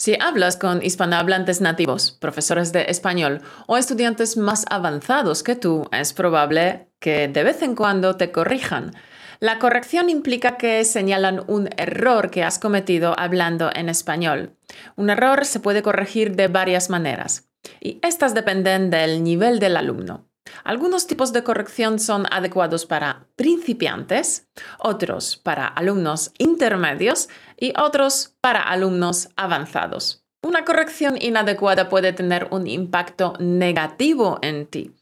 Si hablas con hispanohablantes nativos, profesores de español o estudiantes más avanzados que tú, es probable que de vez en cuando te corrijan. La corrección implica que señalan un error que has cometido hablando en español. Un error se puede corregir de varias maneras y estas dependen del nivel del alumno. Algunos tipos de corrección son adecuados para principiantes, otros para alumnos intermedios y otros para alumnos avanzados. Una corrección inadecuada puede tener un impacto negativo en ti.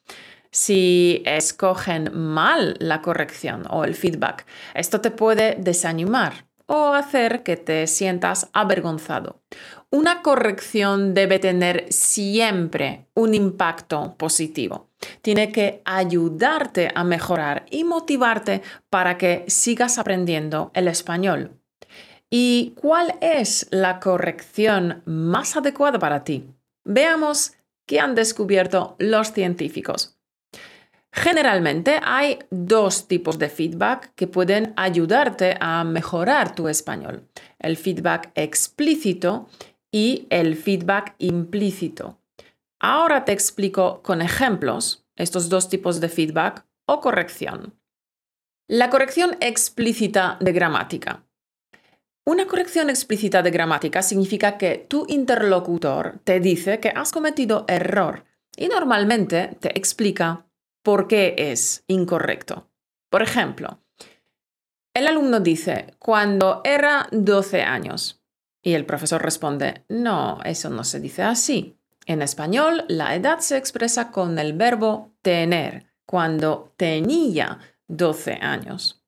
Si escogen mal la corrección o el feedback, esto te puede desanimar o hacer que te sientas avergonzado. Una corrección debe tener siempre un impacto positivo. Tiene que ayudarte a mejorar y motivarte para que sigas aprendiendo el español. ¿Y cuál es la corrección más adecuada para ti? Veamos qué han descubierto los científicos. Generalmente hay dos tipos de feedback que pueden ayudarte a mejorar tu español. El feedback explícito y el feedback implícito. Ahora te explico con ejemplos estos dos tipos de feedback o corrección. La corrección explícita de gramática. Una corrección explícita de gramática significa que tu interlocutor te dice que has cometido error y normalmente te explica por qué es incorrecto. Por ejemplo, el alumno dice, cuando era 12 años, y el profesor responde, no, eso no se dice así. En español, la edad se expresa con el verbo tener, cuando tenía 12 años.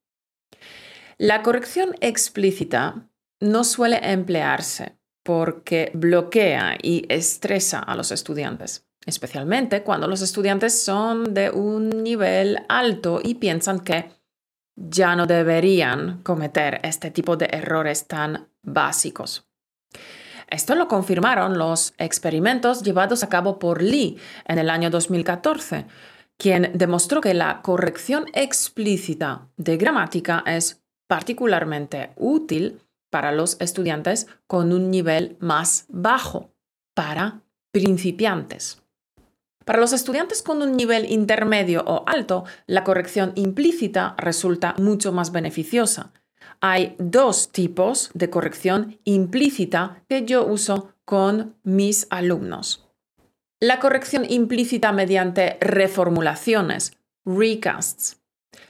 La corrección explícita no suele emplearse porque bloquea y estresa a los estudiantes, especialmente cuando los estudiantes son de un nivel alto y piensan que ya no deberían cometer este tipo de errores tan básicos. Esto lo confirmaron los experimentos llevados a cabo por Lee en el año 2014, quien demostró que la corrección explícita de gramática es particularmente útil para los estudiantes con un nivel más bajo, para principiantes. Para los estudiantes con un nivel intermedio o alto, la corrección implícita resulta mucho más beneficiosa. Hay dos tipos de corrección implícita que yo uso con mis alumnos. La corrección implícita mediante reformulaciones, recasts,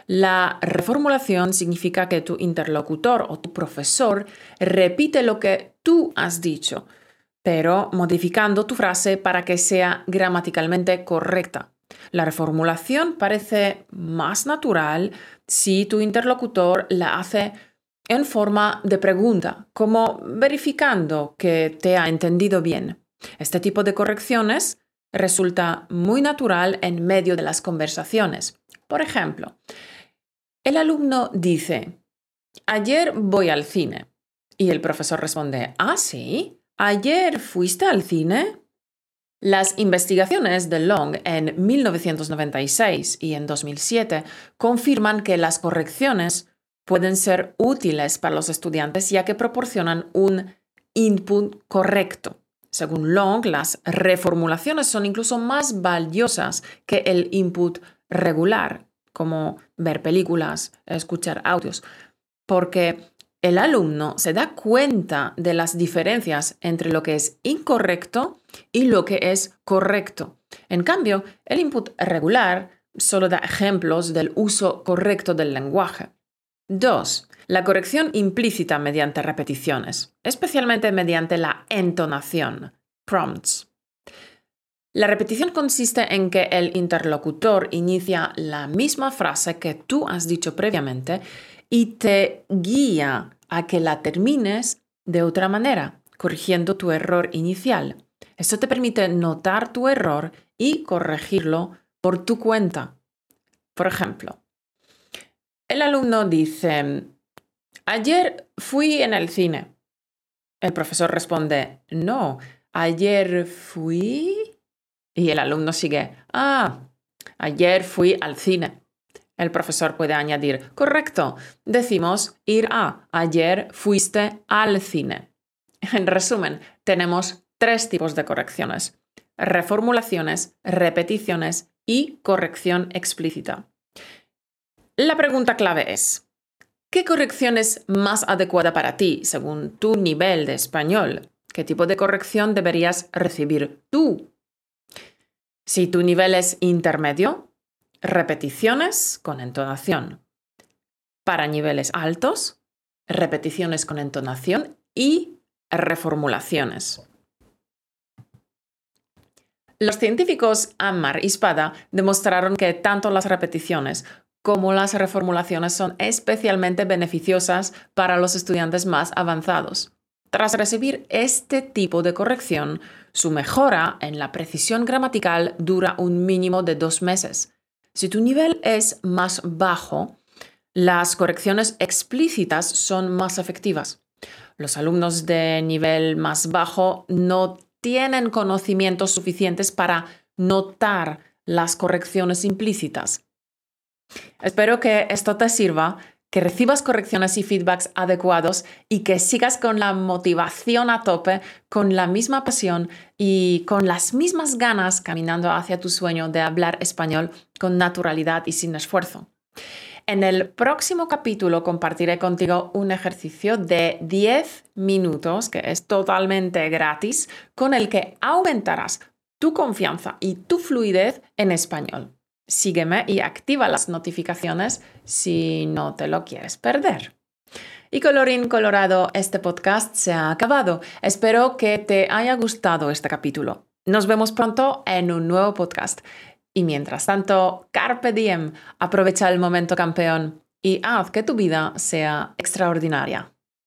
la reformulación significa que tu interlocutor o tu profesor repite lo que tú has dicho, pero modificando tu frase para que sea gramaticalmente correcta. La reformulación parece más natural si tu interlocutor la hace en forma de pregunta, como verificando que te ha entendido bien. Este tipo de correcciones resulta muy natural en medio de las conversaciones. Por ejemplo, el alumno dice, ayer voy al cine. Y el profesor responde, ah, sí, ayer fuiste al cine. Las investigaciones de Long en 1996 y en 2007 confirman que las correcciones pueden ser útiles para los estudiantes ya que proporcionan un input correcto. Según Long, las reformulaciones son incluso más valiosas que el input regular como ver películas, escuchar audios, porque el alumno se da cuenta de las diferencias entre lo que es incorrecto y lo que es correcto. En cambio, el input regular solo da ejemplos del uso correcto del lenguaje. 2. La corrección implícita mediante repeticiones, especialmente mediante la entonación, prompts. La repetición consiste en que el interlocutor inicia la misma frase que tú has dicho previamente y te guía a que la termines de otra manera, corrigiendo tu error inicial. Esto te permite notar tu error y corregirlo por tu cuenta. Por ejemplo, el alumno dice, ayer fui en el cine. El profesor responde, no, ayer fui y el alumno sigue, ah, ayer fui al cine. El profesor puede añadir, correcto, decimos ir a, ayer fuiste al cine. En resumen, tenemos tres tipos de correcciones. Reformulaciones, repeticiones y corrección explícita. La pregunta clave es, ¿qué corrección es más adecuada para ti según tu nivel de español? ¿Qué tipo de corrección deberías recibir tú? Si tu nivel es intermedio, repeticiones con entonación. Para niveles altos, repeticiones con entonación y reformulaciones. Los científicos Ammar y Spada demostraron que tanto las repeticiones como las reformulaciones son especialmente beneficiosas para los estudiantes más avanzados. Tras recibir este tipo de corrección, su mejora en la precisión gramatical dura un mínimo de dos meses. Si tu nivel es más bajo, las correcciones explícitas son más efectivas. Los alumnos de nivel más bajo no tienen conocimientos suficientes para notar las correcciones implícitas. Espero que esto te sirva que recibas correcciones y feedbacks adecuados y que sigas con la motivación a tope, con la misma pasión y con las mismas ganas caminando hacia tu sueño de hablar español con naturalidad y sin esfuerzo. En el próximo capítulo compartiré contigo un ejercicio de 10 minutos que es totalmente gratis con el que aumentarás tu confianza y tu fluidez en español sígueme y activa las notificaciones si no te lo quieres perder. Y colorín colorado, este podcast se ha acabado. Espero que te haya gustado este capítulo. Nos vemos pronto en un nuevo podcast. Y mientras tanto, carpe diem, aprovecha el momento campeón y haz que tu vida sea extraordinaria.